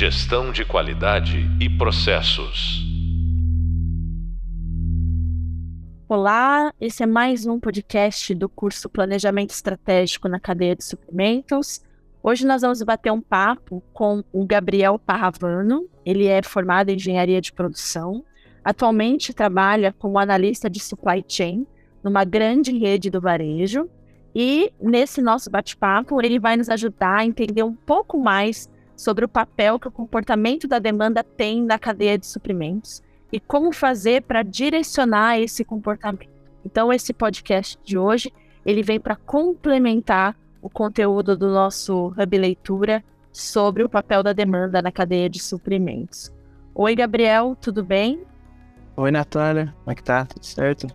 Gestão de qualidade e processos. Olá, esse é mais um podcast do curso Planejamento Estratégico na Cadeia de Suprimentos. Hoje nós vamos bater um papo com o Gabriel Parravano. Ele é formado em engenharia de produção. Atualmente trabalha como analista de supply chain numa grande rede do varejo. E nesse nosso bate-papo, ele vai nos ajudar a entender um pouco mais sobre o papel que o comportamento da demanda tem na cadeia de suprimentos e como fazer para direcionar esse comportamento. Então, esse podcast de hoje, ele vem para complementar o conteúdo do nosso Hub Leitura sobre o papel da demanda na cadeia de suprimentos. Oi, Gabriel, tudo bem? Oi, Natália, como é que tá? Tudo certo?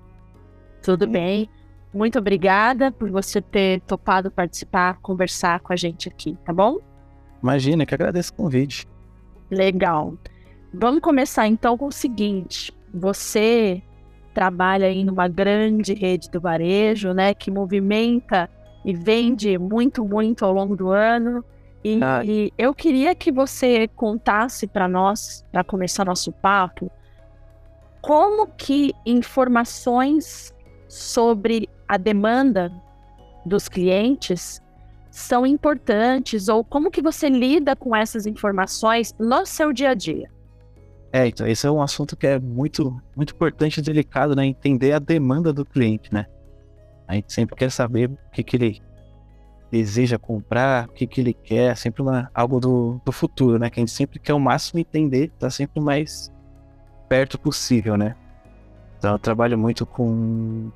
Tudo bem. Muito obrigada por você ter topado participar, conversar com a gente aqui, tá bom? Imagina, que agradeço o convite. Legal. Vamos começar então com o seguinte: você trabalha aí numa grande rede do varejo, né, que movimenta e vende muito, muito ao longo do ano. E, ah. e eu queria que você contasse para nós, para começar nosso papo, como que informações sobre a demanda dos clientes são importantes ou como que você lida com essas informações no seu dia a dia? É, então esse é um assunto que é muito, muito importante e delicado, né? Entender a demanda do cliente, né? A gente sempre quer saber o que, que ele deseja comprar, o que, que ele quer, sempre uma, algo do, do futuro, né? Que a gente sempre quer o máximo entender, tá sempre o mais perto possível, né? Então eu trabalho muito com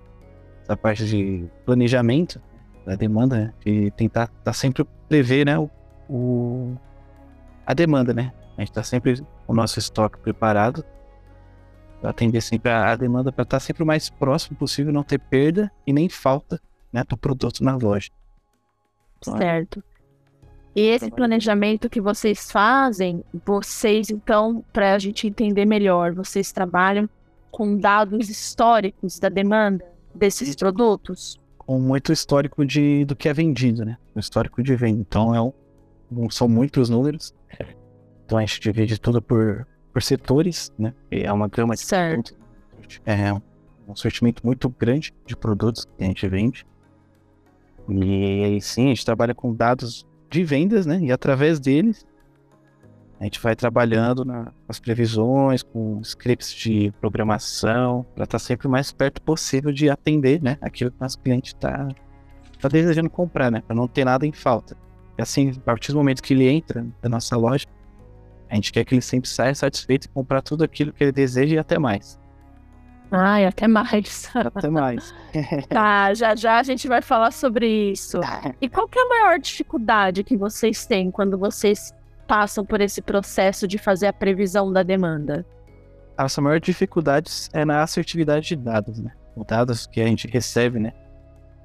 essa parte de planejamento, da demanda, né? De tentar tá sempre prever, né, o, o, a demanda, né? A gente tá sempre com o nosso estoque preparado para atender sempre a, a demanda para estar tá sempre o mais próximo possível, não ter perda e nem falta, né, do produto na loja. Então, certo. E esse planejamento que vocês fazem, vocês então, para a gente entender melhor, vocês trabalham com dados históricos da demanda desses produtos? Com muito histórico de, do que é vendido, né? O histórico de venda. Então é um, são muitos números. Então a gente divide tudo por, por setores, né? E é uma gama de certo. É um sortimento muito grande de produtos que a gente vende. E aí sim, a gente trabalha com dados de vendas, né? E através deles a gente vai trabalhando nas previsões, com scripts de programação, para estar tá sempre o mais perto possível de atender né, aquilo que o nosso cliente está tá desejando comprar, né? Para não ter nada em falta. E assim, a partir do momento que ele entra na nossa loja, a gente quer que ele sempre saia satisfeito e comprar tudo aquilo que ele deseja e até mais. Ai, até mais. Até mais. tá, já já a gente vai falar sobre isso. Tá. E qual que é a maior dificuldade que vocês têm quando vocês passam por esse processo de fazer a previsão da demanda? A nossa maior dificuldade é na assertividade de dados, né? Os dados que a gente recebe, né?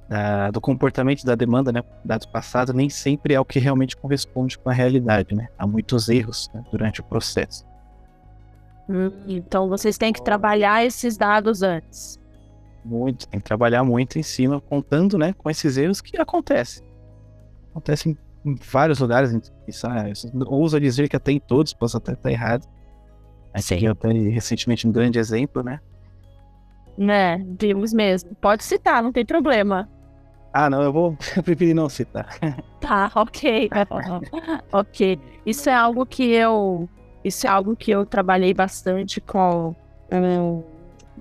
Da, do comportamento da demanda, né? Dados passados, nem sempre é o que realmente corresponde com a realidade, né? Há muitos erros né? durante o processo. Hum, então vocês têm que trabalhar esses dados antes. Muito, tem que trabalhar muito em cima, contando, né, com esses erros que acontecem. Acontecem em vários lugares, ouso dizer que até em todos, posso até estar errado. A gente até recentemente um grande exemplo, né? Né, vimos mesmo. Pode citar, não tem problema. Ah, não, eu vou preferir não citar. Tá, ok. ok. Isso é algo que eu. Isso é algo que eu trabalhei bastante com. Um,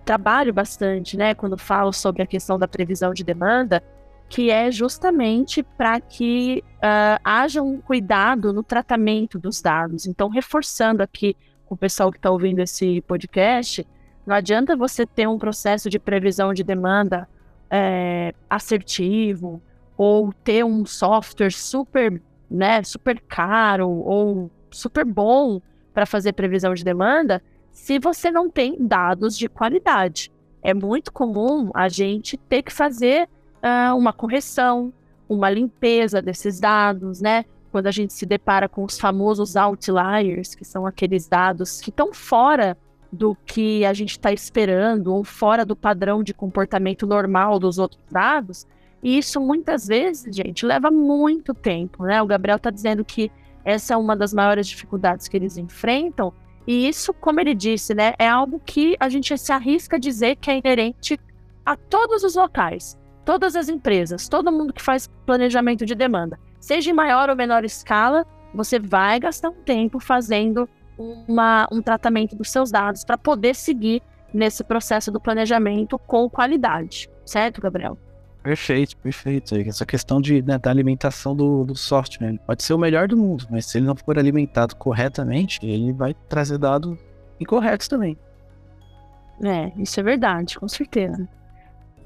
trabalho bastante, né? Quando falo sobre a questão da previsão de demanda que é justamente para que uh, haja um cuidado no tratamento dos dados. Então, reforçando aqui com o pessoal que está ouvindo esse podcast, não adianta você ter um processo de previsão de demanda é, assertivo ou ter um software super, né, super caro ou super bom para fazer previsão de demanda se você não tem dados de qualidade. É muito comum a gente ter que fazer uh, uma correção, uma limpeza desses dados, né? Quando a gente se depara com os famosos outliers, que são aqueles dados que estão fora do que a gente está esperando ou fora do padrão de comportamento normal dos outros dados. E isso muitas vezes, gente, leva muito tempo, né? O Gabriel está dizendo que Essa é uma das maiores dificuldades que eles enfrentam. E isso, como ele disse, né, é algo que a gente se arrisca a dizer que é inerente a todos os locais, todas as empresas, todo mundo que faz planejamento de demanda. Seja em maior ou menor escala, você vai gastar um tempo fazendo uma, um tratamento dos seus dados para poder seguir nesse processo do planejamento com qualidade. Certo, Gabriel? Perfeito, perfeito. Essa questão de, né, da alimentação do, do software. Ele pode ser o melhor do mundo, mas se ele não for alimentado corretamente, ele vai trazer dados incorretos também. É, isso é verdade, com certeza.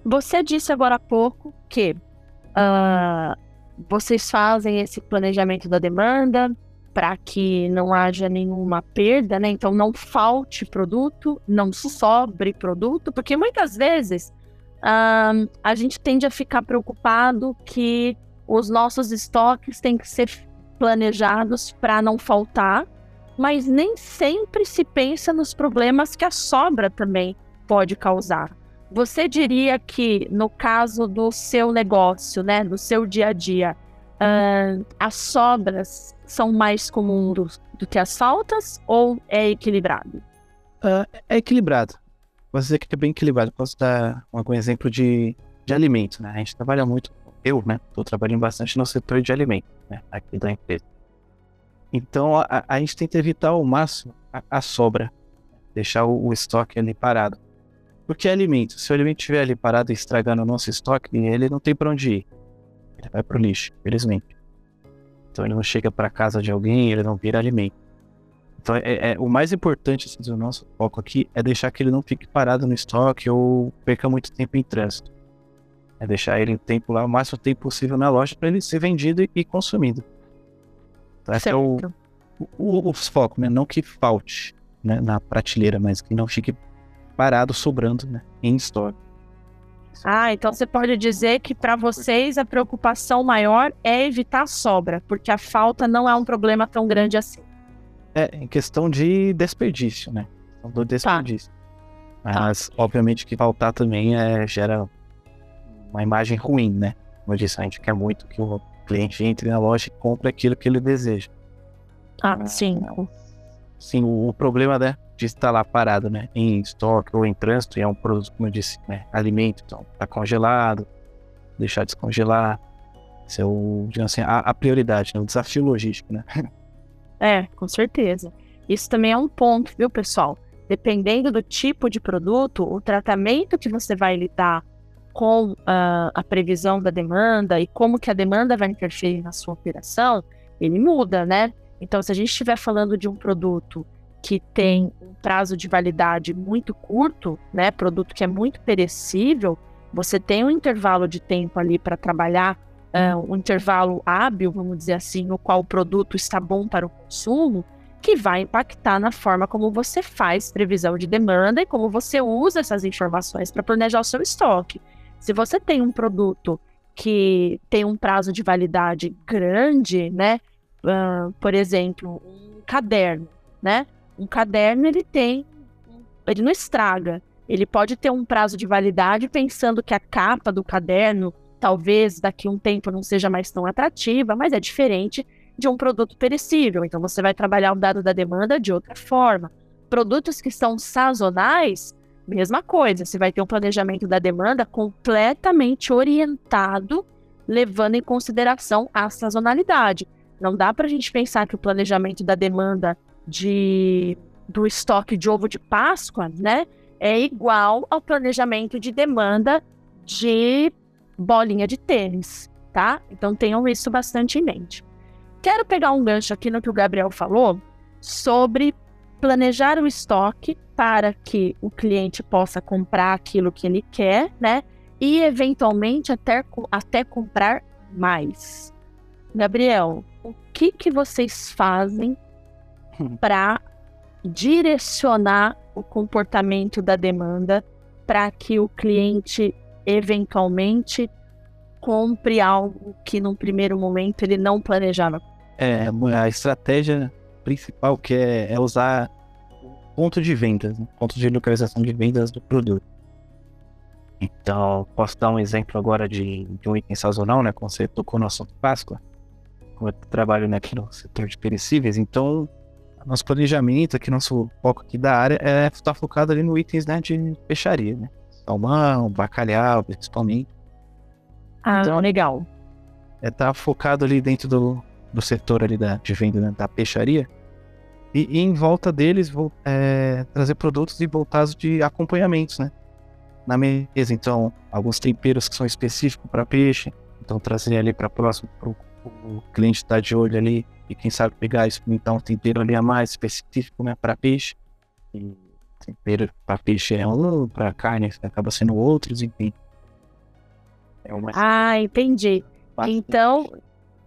Você disse agora há pouco que uh, vocês fazem esse planejamento da demanda para que não haja nenhuma perda, né? Então não falte produto, não sobre produto, porque muitas vezes uh, a gente tende a ficar preocupado que os nossos estoques têm que ser planejados para não faltar, mas nem sempre se pensa nos problemas que a sobra também pode causar. Você diria que no caso do seu negócio, né, do seu dia a dia, uh, as sobras são mais comuns do, que as faltas ou é equilibrado? Uh, é equilibrado. Posso dizer que é bem equilibrado. Posso dar um, exemplo de, de alimento, né? A gente trabalha muito, eu, né? Estou trabalhando bastante no setor de alimento, né? Aqui da empresa. Então, a, a gente tenta evitar ao máximo a, a sobra, deixar o, o, estoque ali parado. Porque é alimento. Se o alimento estiver ali parado estragando o nosso estoque, ele não tem para onde ir. Ele vai para o lixo, infelizmente. Então ele não chega para casa de alguém, ele não vira alimento. Então, é, é, o mais importante assim, do nosso foco aqui é deixar que ele não fique parado no estoque ou perca muito tempo em trânsito. É deixar ele em tempo lá, o máximo tempo possível na loja para ele ser vendido e, e consumido. Então, esse é o, o, o, foco, né? Não que falte né, na prateleira, mas que não fique parado, sobrando né, em estoque. Ah, então você pode dizer que para vocês a preocupação maior é evitar a sobra, porque a falta não é um problema tão grande assim. É, em questão de desperdício, né? Do tá. desperdício. Tá. Mas, tá. obviamente, que faltar também é, gera uma imagem ruim, né? Como eu disse, a gente quer muito que o cliente entre na loja e compre aquilo que ele deseja. Ah, sim. Sim, o, o problema né, de estar lá parado, né? Em estoque ou em trânsito, e é um produto, como eu disse, né? Alimento, então, tá congelado, deixar descongelar. Isso é o, digamos assim, a, a prioridade, né? O desafio logístico, né? É, com certeza. Isso também é um ponto, viu, pessoal? Dependendo do tipo de produto, o tratamento que você vai lidar com uh, a previsão da demanda e como que a demanda vai interferir na sua operação, ele muda, né? Então, se a gente estiver falando de um produto que tem um prazo de validade muito curto, né, produto que é muito perecível, você tem um intervalo de tempo ali para trabalhar uh, um intervalo hábil, vamos dizer assim, no qual o produto está bom para o consumo, que vai impactar na forma como você faz previsão de demanda e como você usa essas informações para planejar o seu estoque. Se você tem um produto que tem um prazo de validade grande, né? Uh, por exemplo, um caderno, né? Um caderno ele tem, ele não estraga. Ele pode ter um prazo de validade pensando que a capa do caderno talvez daqui a um tempo não seja mais tão atrativa, mas é diferente de um produto perecível. Então você vai trabalhar o dado da demanda de outra forma. Produtos que são sazonais, mesma coisa. Você vai ter um planejamento da demanda completamente orientado, levando em consideração a sazonalidade. Não dá para a gente pensar que o planejamento da demanda de, do estoque de ovo de Páscoa, né, é igual ao planejamento de demanda de bolinha de tênis, tá? Então tenham isso bastante em mente. Quero pegar um gancho aqui no que o Gabriel falou sobre planejar o estoque para que o cliente possa comprar aquilo que ele quer, né? E eventualmente até, até comprar mais. Gabriel, o que, que vocês fazem para direcionar o comportamento da demanda para que o cliente eventualmente compre algo que num primeiro momento ele não planejava. É, a estratégia principal que é, é usar ponto de vendas, né? ponto de localização de vendas do produto. Então, posso dar um exemplo agora de, de um item sazonal, né? Como você tocou no assunto Páscoa. Como eu trabalho né, aqui no setor de perecíveis, então nosso planejamento aqui, nosso foco aqui da área é estar tá focado ali no itens né, de peixaria, né? Salmão, bacalhau, principalmente. Ah, então, legal. É estar tá focado ali dentro do, do setor ali da, de venda né, da peixaria. E, e, em volta deles vou é, trazer produtos e voltados de acompanhamentos, né? Na mesa, então, alguns temperos que são específicos para peixe. Então, trazer ali para próximo, para o cliente estar tá de olho ali e quem sabe pegar experimentar um tempero ali a mais específico né, para peixe. E tempero para peixe é um, para carne acaba sendo outros, enfim. É uma... Ah, entendi. Bastante. Então,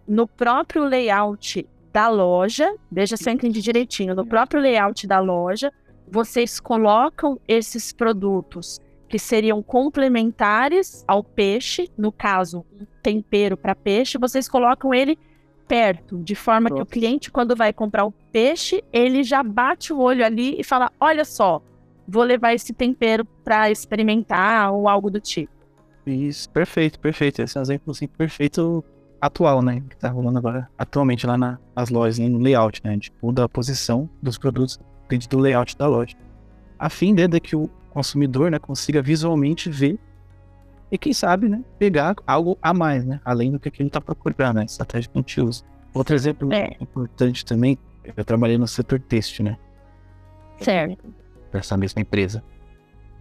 no próprio layout da loja, veja se eu entendi direitinho, no próprio layout da loja, vocês colocam esses produtos que seriam complementares ao peixe, no caso, um tempero para peixe, vocês colocam ele perto, de forma Pronto. que o cliente, quando vai comprar o peixe, ele já bate o olho ali e fala: Olha só, vou levar esse tempero para experimentar ou algo do tipo. Isso, perfeito, perfeito. Esse é um exemplo assim, perfeito atual, né? Que tá rolando agora atualmente lá na, nas lojas, né, no layout, né? A gente muda a posição dos produtos dentro do layout da loja. A fim de que o consumidor né, consiga visualmente ver e quem sabe, né, pegar algo a mais, né, além do que ele está procurando, né, estratégia que a gente usa. Outro exemplo é. importante também, eu trabalhei no setor têxtil, né? Certo. Dessa mesma empresa.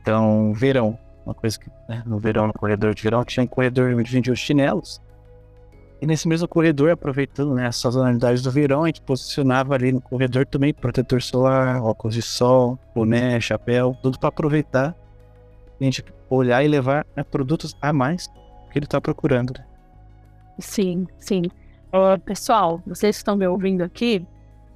Então, verão, uma coisa que né, no verão, no corredor de verão, tinha um corredor onde vendia os chinelos. E nesse mesmo corredor, aproveitando né, as sazonalidades do verão, a gente posicionava ali no corredor também protetor solar, óculos de sol, boné, chapéu, tudo para aproveitar a gente olhar e levar né, produtos a mais que ele está procurando. Né? Sim, sim. Uh, pessoal, vocês que estão me ouvindo aqui,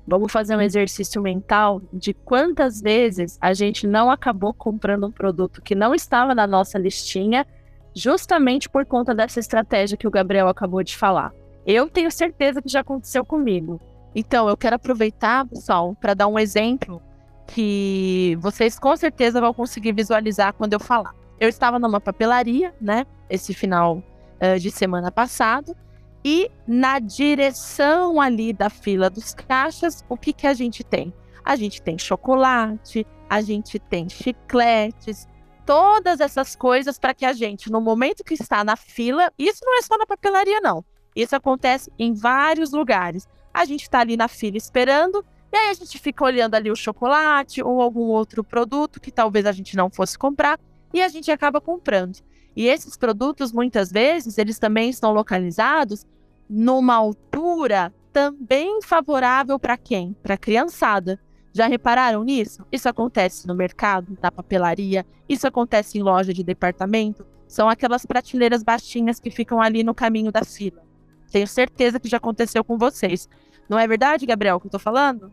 vamos fazer um exercício mental de quantas vezes a gente não acabou comprando um produto que não estava na nossa listinha, justamente por conta dessa estratégia que o Gabriel acabou de falar. Eu tenho certeza que já aconteceu comigo. Então, eu quero aproveitar, pessoal, para dar um exemplo que vocês com certeza vão conseguir visualizar quando eu falar. Eu estava numa papelaria, né, esse final uh, de semana passado, e na direção ali da fila dos caixas, o que que a gente tem? A gente tem chocolate, a gente tem chicletes, todas essas coisas para que a gente, no momento que está na fila, isso não é só na papelaria, não. Isso acontece em vários lugares. A gente está ali na fila esperando e aí a gente fica olhando ali o chocolate ou algum outro produto que talvez a gente não fosse comprar e a gente acaba comprando. E esses produtos, muitas vezes, eles também estão localizados numa altura também favorável para quem? Para a criançada. Já repararam nisso? Isso acontece no mercado, na papelaria, isso acontece em loja de departamento. São aquelas prateleiras baixinhas que ficam ali no caminho da fila. Tenho certeza que já aconteceu com vocês. Não é verdade, Gabriel, que eu tô falando?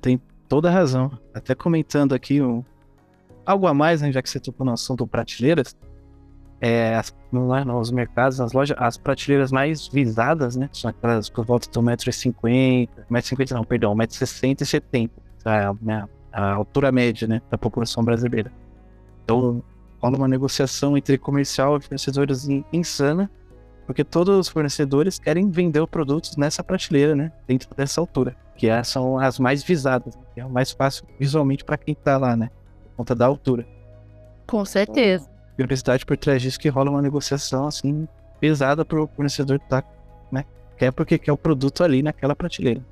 Tem toda a razão. Até comentando aqui um, algo a mais, né, já que você tocou no assunto prateleiras, é, as, nos mercados, nas lojas, as prateleiras mais visadas, né, são aquelas por volta do 1,50m, 1,50m não, perdão, 1,60m e 70 a, né, a altura média, né, da população brasileira. Então, rola uma negociação entre comercial e fornecedores insana, porque todos os fornecedores querem vender os produtos nessa prateleira, né, dentro dessa altura que é, são as mais visadas, né? que é o mais fácil visualmente para quem está lá, né? Por conta da altura. Com certeza. E a universidade por trás disso que rola uma negociação assim pesada para o fornecedor tá, né? Quer porque quer o produto ali naquela prateleira.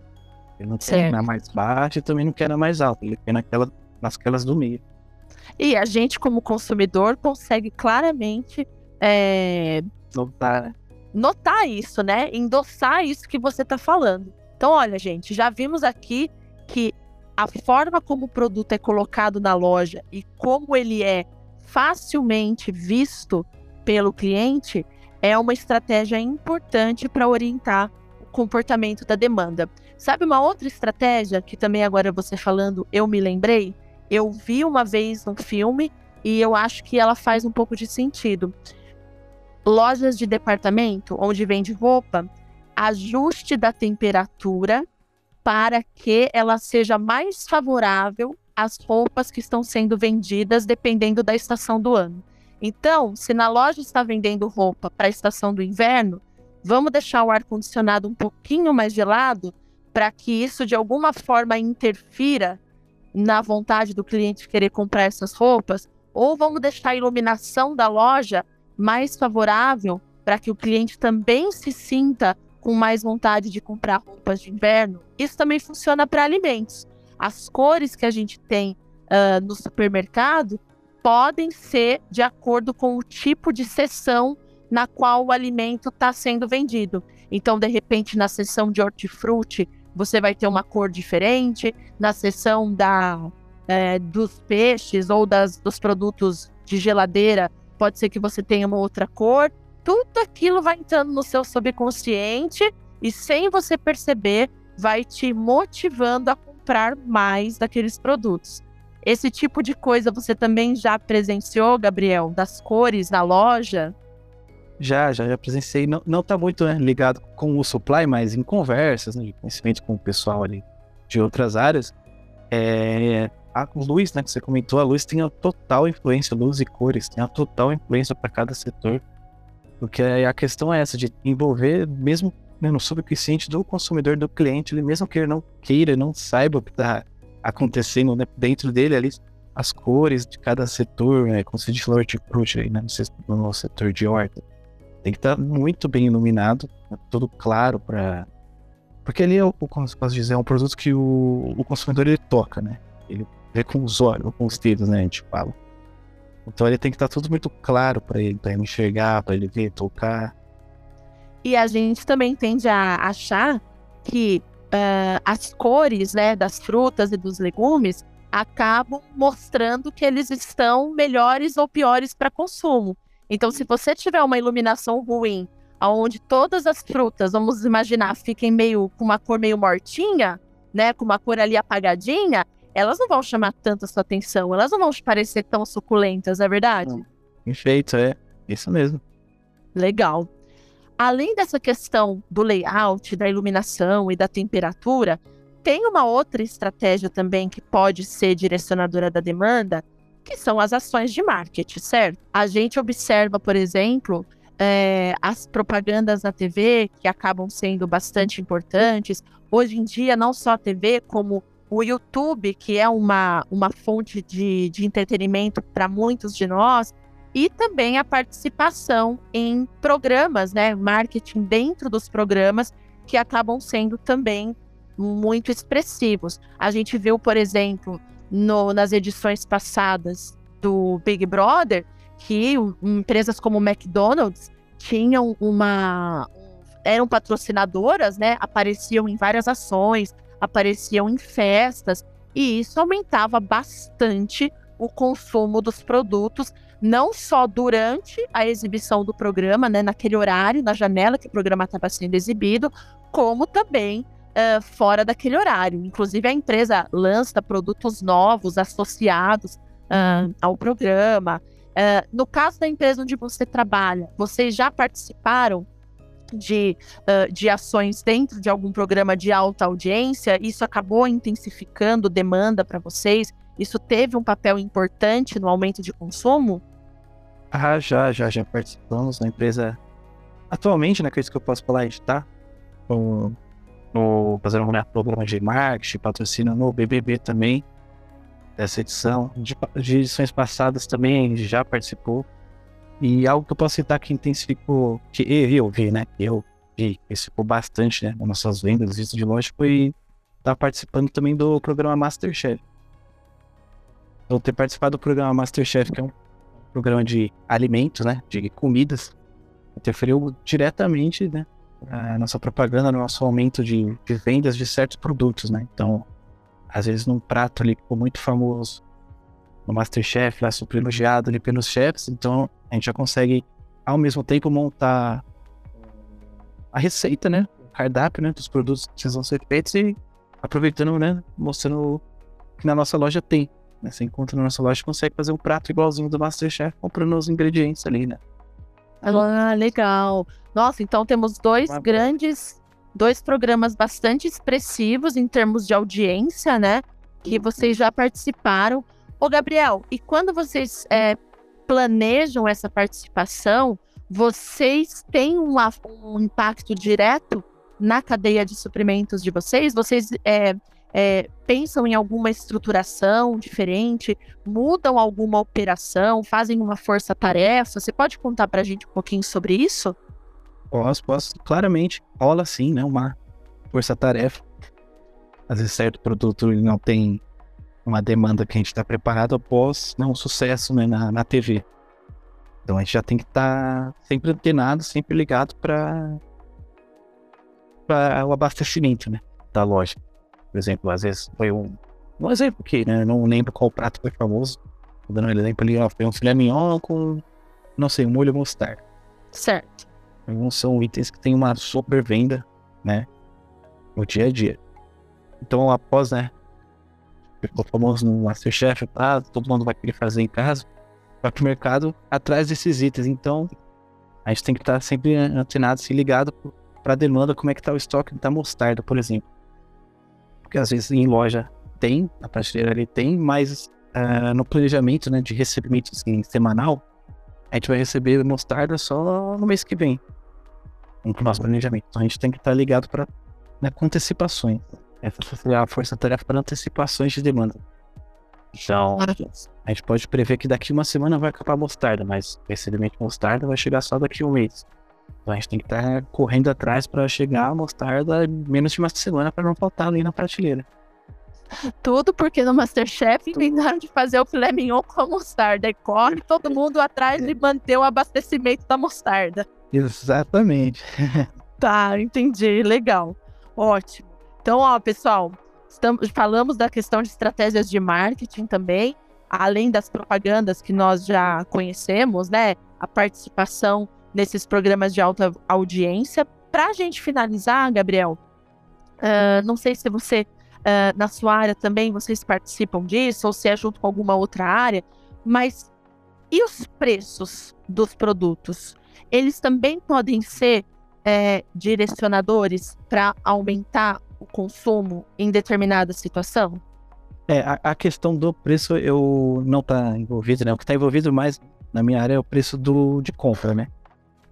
Ele não certo. quer na mais baixa e também não quer na mais alta, ele quer naquela, nasquelas do meio. E a gente, como consumidor, consegue claramente é... notar, né? notar isso, né? Endossar isso que você está falando. Então, olha, gente, já vimos aqui que a forma como o produto é colocado na loja e como ele é facilmente visto pelo cliente é uma estratégia importante para orientar o comportamento da demanda. Sabe uma outra estratégia que também agora você falando, eu me lembrei? Eu vi uma vez um filme e eu acho que ela faz um pouco de sentido. Lojas de departamento onde vende roupa, ajuste da temperatura para que ela seja mais favorável às roupas que estão sendo vendidas dependendo da estação do ano. Então, se na loja está vendendo roupa para a estação do inverno, Vamos deixar o ar-condicionado um pouquinho mais gelado para que isso de alguma forma interfira na vontade do cliente querer comprar essas roupas? Ou vamos deixar a iluminação da loja mais favorável para que o cliente também se sinta com mais vontade de comprar roupas de inverno? Isso também funciona para alimentos. As cores que a gente tem uh, no supermercado podem ser de acordo com o tipo de seção na qual o alimento está sendo vendido. Então, de repente, na seção de hortifruti, você vai ter uma cor diferente. Na seção da, é, dos peixes ou das, dos produtos de geladeira, pode ser que você tenha uma outra cor. Tudo aquilo vai entrando no seu subconsciente e, sem você perceber, vai te motivando a comprar mais daqueles produtos. Esse tipo de coisa você também já presenciou, Gabriel, das cores na loja? Já, já, já presenciei. Não, não tá muito né, ligado com o supply, mas em conversas, né, de conhecimento com o pessoal ali de outras áreas. É, a luz, né, que você comentou, a luz tem a total influência, luz e cores, tem a total influência para cada setor. Porque a questão é essa, de envolver mesmo né, no subconsciente do consumidor, do cliente, ele mesmo que ele não queira, não saiba o que está acontecendo né, dentro dele ali, as cores de cada setor, né, como se diz hortifruti né, no setor de horta tem que estar muito bem iluminado, tudo claro para porque ali é o, como posso dizer, é um produto que o, o consumidor ele toca, né? Ele vê com os olhos, com os dedos, né? A gente fala. Então ele tem que estar tudo muito claro para ele, para ele enxergar, para ele ver, tocar. E a gente também tende a achar que uh, as cores, né, das frutas e dos legumes acabam mostrando que eles estão melhores ou piores para consumo. Então, se você tiver uma iluminação ruim, onde todas as frutas, vamos imaginar, fiquem meio com uma cor meio mortinha, né, com uma cor ali apagadinha, elas não vão chamar tanta sua atenção, elas não vão te parecer tão suculentas, é verdade? Perfeito, é isso mesmo. Legal. Além dessa questão do layout, da iluminação e da temperatura, tem uma outra estratégia também que pode ser direcionadora da demanda, que são as ações de marketing, certo? A gente observa, por exemplo, é, as propagandas na TV, que acabam sendo bastante importantes. Hoje em dia, não só a TV, como o YouTube, que é uma, uma fonte de, de entretenimento para muitos de nós, e também a participação em programas, né? Marketing dentro dos programas, que acabam sendo também muito expressivos. A gente viu, por exemplo, no, nas edições passadas do Big Brother que empresas como McDonald's tinham uma eram patrocinadoras, né? Apareciam em várias ações, apareciam em festas e isso aumentava bastante o consumo dos produtos, não só durante a exibição do programa, né, naquele horário, na janela que o programa estava sendo exibido, como também uh, fora daquele horário. Inclusive, a empresa lança produtos novos associados uh, ao programa. Uh, no caso da empresa onde você trabalha, vocês já participaram de, uh, de ações dentro de algum programa de alta audiência? Isso acabou intensificando demanda para vocês? Isso teve um papel importante no aumento de consumo? Ah, já, já, já participamos na empresa. Atualmente, né, que é isso que eu posso falar, a gente tá com no, fazendo um programa de marketing, patrocínio no BBB também, dessa edição. De, de, edições passadas também já participou. E algo que eu posso citar que intensificou, que eu vi, né? Eu vi, intensificou bastante, né? Nas nossas vendas, isso de loja, foi estar tá participando também do programa Masterchef. Eu ter participado do programa Masterchef, que é um programa de alimentos, né? De comidas, interferiu diretamente, né? A nossa propaganda no nosso aumento de, de, vendas de certos produtos, né? Então, às vezes num prato ali ficou muito famoso no Masterchef, lá super elogiado ali pelos chefs, então a gente já consegue ao mesmo tempo montar a receita, né? O cardápio, né? Dos produtos que vão ser feitos e aproveitando, né? Mostrando que na nossa loja tem. Né? Você encontra na nossa loja consegue fazer um prato igualzinho do Masterchef comprando os ingredientes ali, né? Ah, legal. Nossa, então temos dois Uma grandes, dois programas bastante expressivos em termos de audiência, né? Que vocês já participaram. Ô, Gabriel, e quando vocês é, planejam essa participação, vocês têm uma, um impacto direto na cadeia de suprimentos de vocês? Vocês é, é, pensam em alguma estruturação diferente? Mudam alguma operação? Fazem uma força-tarefa? Você pode contar para a gente um pouquinho sobre isso? Posso, posso. Claramente rola sim, né? Uma força-tarefa. Às vezes certo produto ele não tem uma demanda que a gente está preparado após né, um sucesso né, na, na TV. Então a gente já tem que estar tá sempre antenado, sempre ligado para o abastecimento né, da loja. Por exemplo, às vezes foi um, um exemplo aqui, né? Não lembro qual prato foi famoso. Tô dando um exemplo ali, ó, foi um filé mignon com, não sei, um molho mostarda. Certo. Alguns são itens que têm uma super venda, né? No dia a dia. Então, após, né? Ficou famoso no Masterchef, tá? Todo mundo vai querer fazer em casa. Vai pro mercado atrás desses itens. Então, a gente tem que estar sempre antenado, se ligado para a demanda, como é que tá o estoque da mostarda, por exemplo. Porque às vezes em loja tem, na prateleira ali tem, mas uh, no planejamento né, de recebimento assim, semanal, a gente vai receber mostarda só no mês que vem o nosso planejamento. Então a gente tem que estar ligado para né, com antecipações. Essa seria a força-tarefa para antecipações de demanda. Então, a gente pode prever que daqui uma semana vai acabar a mostarda, mas o recebimento de mostarda vai chegar só daqui a um mês. Então a gente tem que estar correndo atrás para chegar a mostarda menos de uma semana para não faltar ali na prateleira. Tudo porque no Masterchef inventaram de fazer o filé mignon com a mostarda. E corre todo mundo atrás de manter o abastecimento da mostarda. Exatamente. tá, entendi. Legal. Ótimo. Então, ó, pessoal, estamos, falamos da questão de estratégias de marketing também, além das propagandas que nós já conhecemos, né? A participação nesses programas de alta audiência. Para a gente finalizar, Gabriel, uh, não sei se você, uh, na sua área também, vocês participam disso, ou se é junto com alguma outra área, mas e os preços dos produtos? Eles também podem ser é, direcionadores para aumentar o consumo em determinada situação? É, a, a, questão do preço eu não tá envolvido, né? O que está envolvido mais na minha área é o preço do, de compra, né?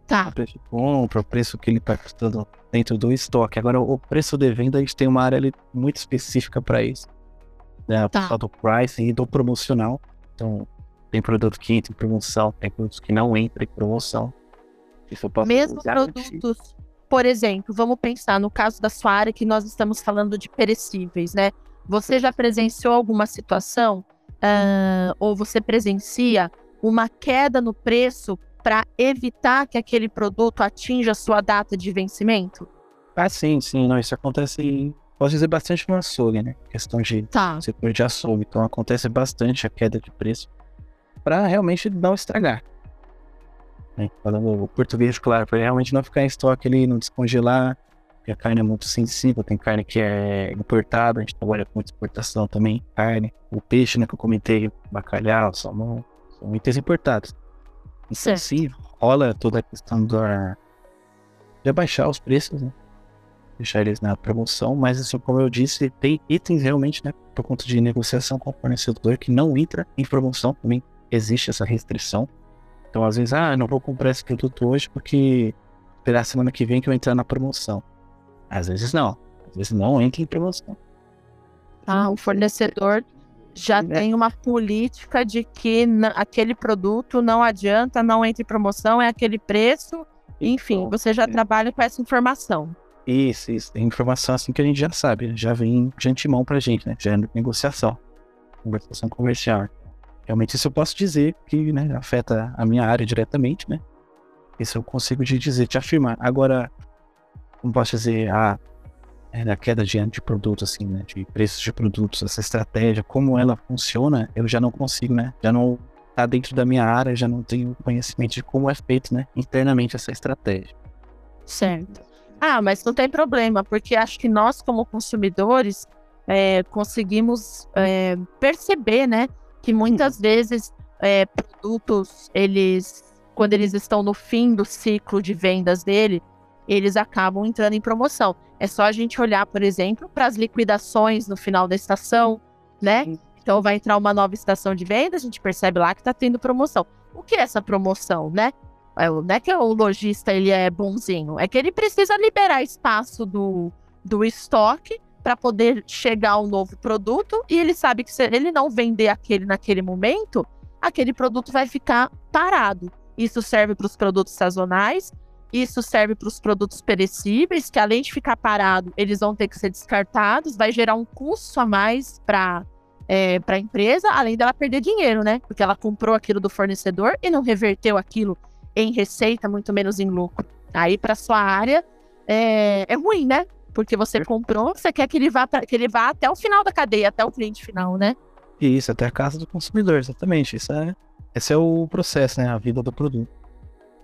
Tá. O preço de compra, o preço que ele está custando dentro do estoque. Agora, o preço de venda, a gente tem uma área ali muito específica para isso. Né? Tá. do pricing e do promocional. Então, tem produto que entra em promoção, tem produtos que não entram em promoção. Isso eu posso Mesmo produtos, por exemplo, vamos pensar no caso da sua área que nós estamos falando de perecíveis, né? Você já presenciou alguma situação uh, ou você presencia uma queda no preço para evitar que aquele produto atinja a sua data de vencimento? Ah, sim, sim. Não, isso acontece, posso dizer, bastante no açougue, né? Questão de tá. setor de açougue. Então acontece bastante a queda de preço para realmente não estragar. Né? Falando o português, claro, para realmente não ficar em estoque ali, não descongelar, porque a carne é muito sensível, tem carne que é importada, a gente trabalha com exportação também, carne, o peixe, né, que eu comentei, bacalhau, salmão, são itens importados. Então, sim, rola toda a questão da, de abaixar os preços, né? Deixar eles na promoção, mas assim, como eu disse, tem itens realmente, né, por conta de negociação com o fornecedor que não entra em promoção, também existe essa restrição. Então, às vezes, ah, não vou comprar esse produto hoje porque esperar a semana que vem que eu entrar na promoção. Às vezes não. Às vezes não entra em promoção. Ah, o fornecedor já é. tem uma política de que aquele produto não adianta, não entra em promoção, é aquele preço. Enfim, você já é. trabalha com essa informação. Isso, isso. Tem informação assim que a gente já sabe, já vem de antemão pra gente, né? Já é negociação. Conversação comercial. Realmente isso eu posso dizer que né, afeta a minha área diretamente, né? Isso eu consigo te dizer, te afirmar. Agora, como posso dizer, a, é, a queda de, de produtos, assim, né? De preços de produtos, essa estratégia, como ela funciona, eu já não consigo, né? Já não tá dentro da minha área, já não tenho conhecimento de como é feito, né? Internamente essa estratégia. Certo. Ah, mas não tem problema, porque acho que nós, como consumidores, é, conseguimos é, perceber, né? Que muitas vezes é, produtos, eles, quando eles estão no fim do ciclo de vendas dele, eles acabam entrando em promoção. É só a gente olhar, por exemplo, para as liquidações no final da estação, né? Então vai entrar uma nova estação de venda, a gente percebe lá que está tendo promoção. O que é essa promoção, né? É, não é que o lojista ele é bonzinho, é que ele precisa liberar espaço do, do estoque para poder chegar um novo produto e ele sabe que se ele não vender aquele naquele momento, aquele produto vai ficar parado. Isso serve para os produtos sazonais, isso serve para os produtos perecíveis, que além de ficar parado, eles vão ter que ser descartados, vai gerar um custo a mais para é, para a empresa, além dela perder dinheiro, né? Porque ela comprou aquilo do fornecedor e não reverteu aquilo em receita, muito menos em lucro. Aí, para sua área, é, é, ruim, né? Porque você comprou, você quer que ele, vá pra, que ele vá até o final da cadeia, até o cliente final, né? Isso, até a casa do consumidor, exatamente. Isso é, esse é o processo, né? A vida do produto.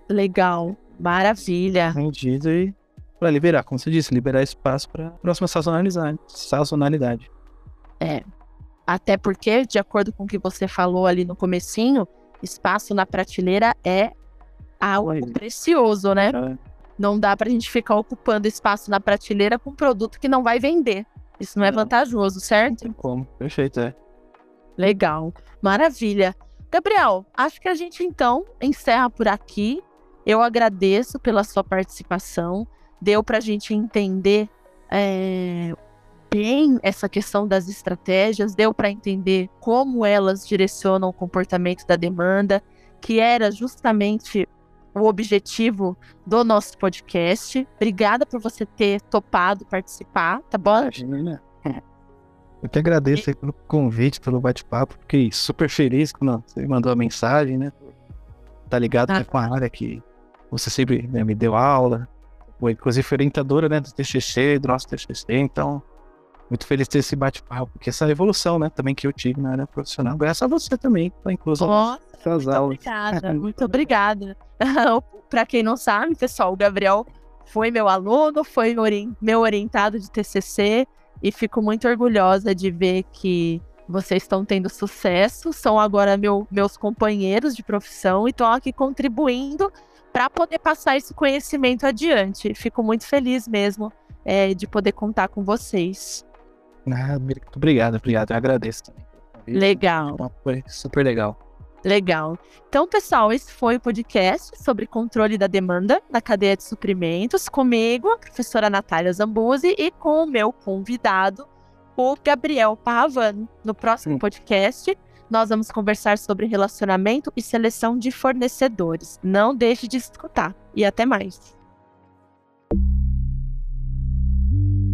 Legal, maravilha. Vendido e para liberar, como você disse, liberar espaço para próxima sazonalidade. sazonalidade. É. Até porque, de acordo com o que você falou ali no comecinho, espaço na prateleira é algo precioso, né? É. Não dá para a gente ficar ocupando espaço na prateleira com produto que não vai vender. Isso não é vantajoso, certo? Não tem como. Perfeito, é. Legal. Maravilha. Gabriel, acho que a gente então encerra por aqui. Eu agradeço pela sua participação. Deu para a gente entender é, bem essa questão das estratégias, deu para entender como elas direcionam o comportamento da demanda, que era justamente o objetivo do nosso podcast. Obrigada por você ter topado participar, tá bom? Imagina. Eu que agradeço e... pelo convite, pelo bate-papo. Fiquei super feliz quando você mandou a mensagem, né? Tá ligado ah. com a área que você sempre né, me deu aula. Foi, inclusive, orientadora né, do TCC, do nosso TCC. Então, muito feliz de ter esse bate-papo, porque essa evolução, né, também que eu tive na área profissional, graças a você também, tá incluso Nossa, suas muito aulas. Obrigada, muito obrigada. Para quem não sabe, pessoal, o Gabriel foi meu aluno, foi meu orientado de TCC e fico muito orgulhosa de ver que vocês estão tendo sucesso, são agora meu, meus companheiros de profissão e estão aqui contribuindo para poder passar esse conhecimento adiante. Fico muito feliz mesmo é, de poder contar com vocês. Ah, obrigado, obrigado. Eu agradeço também. Legal. Foi super legal. Legal. Então, pessoal, esse foi o podcast sobre controle da demanda na cadeia de suprimentos, comigo, a professora Natália Zambuzi, e com o meu convidado, o Gabriel Parravano. No próximo podcast, nós vamos conversar sobre relacionamento e seleção de fornecedores. Não deixe de escutar. E até mais.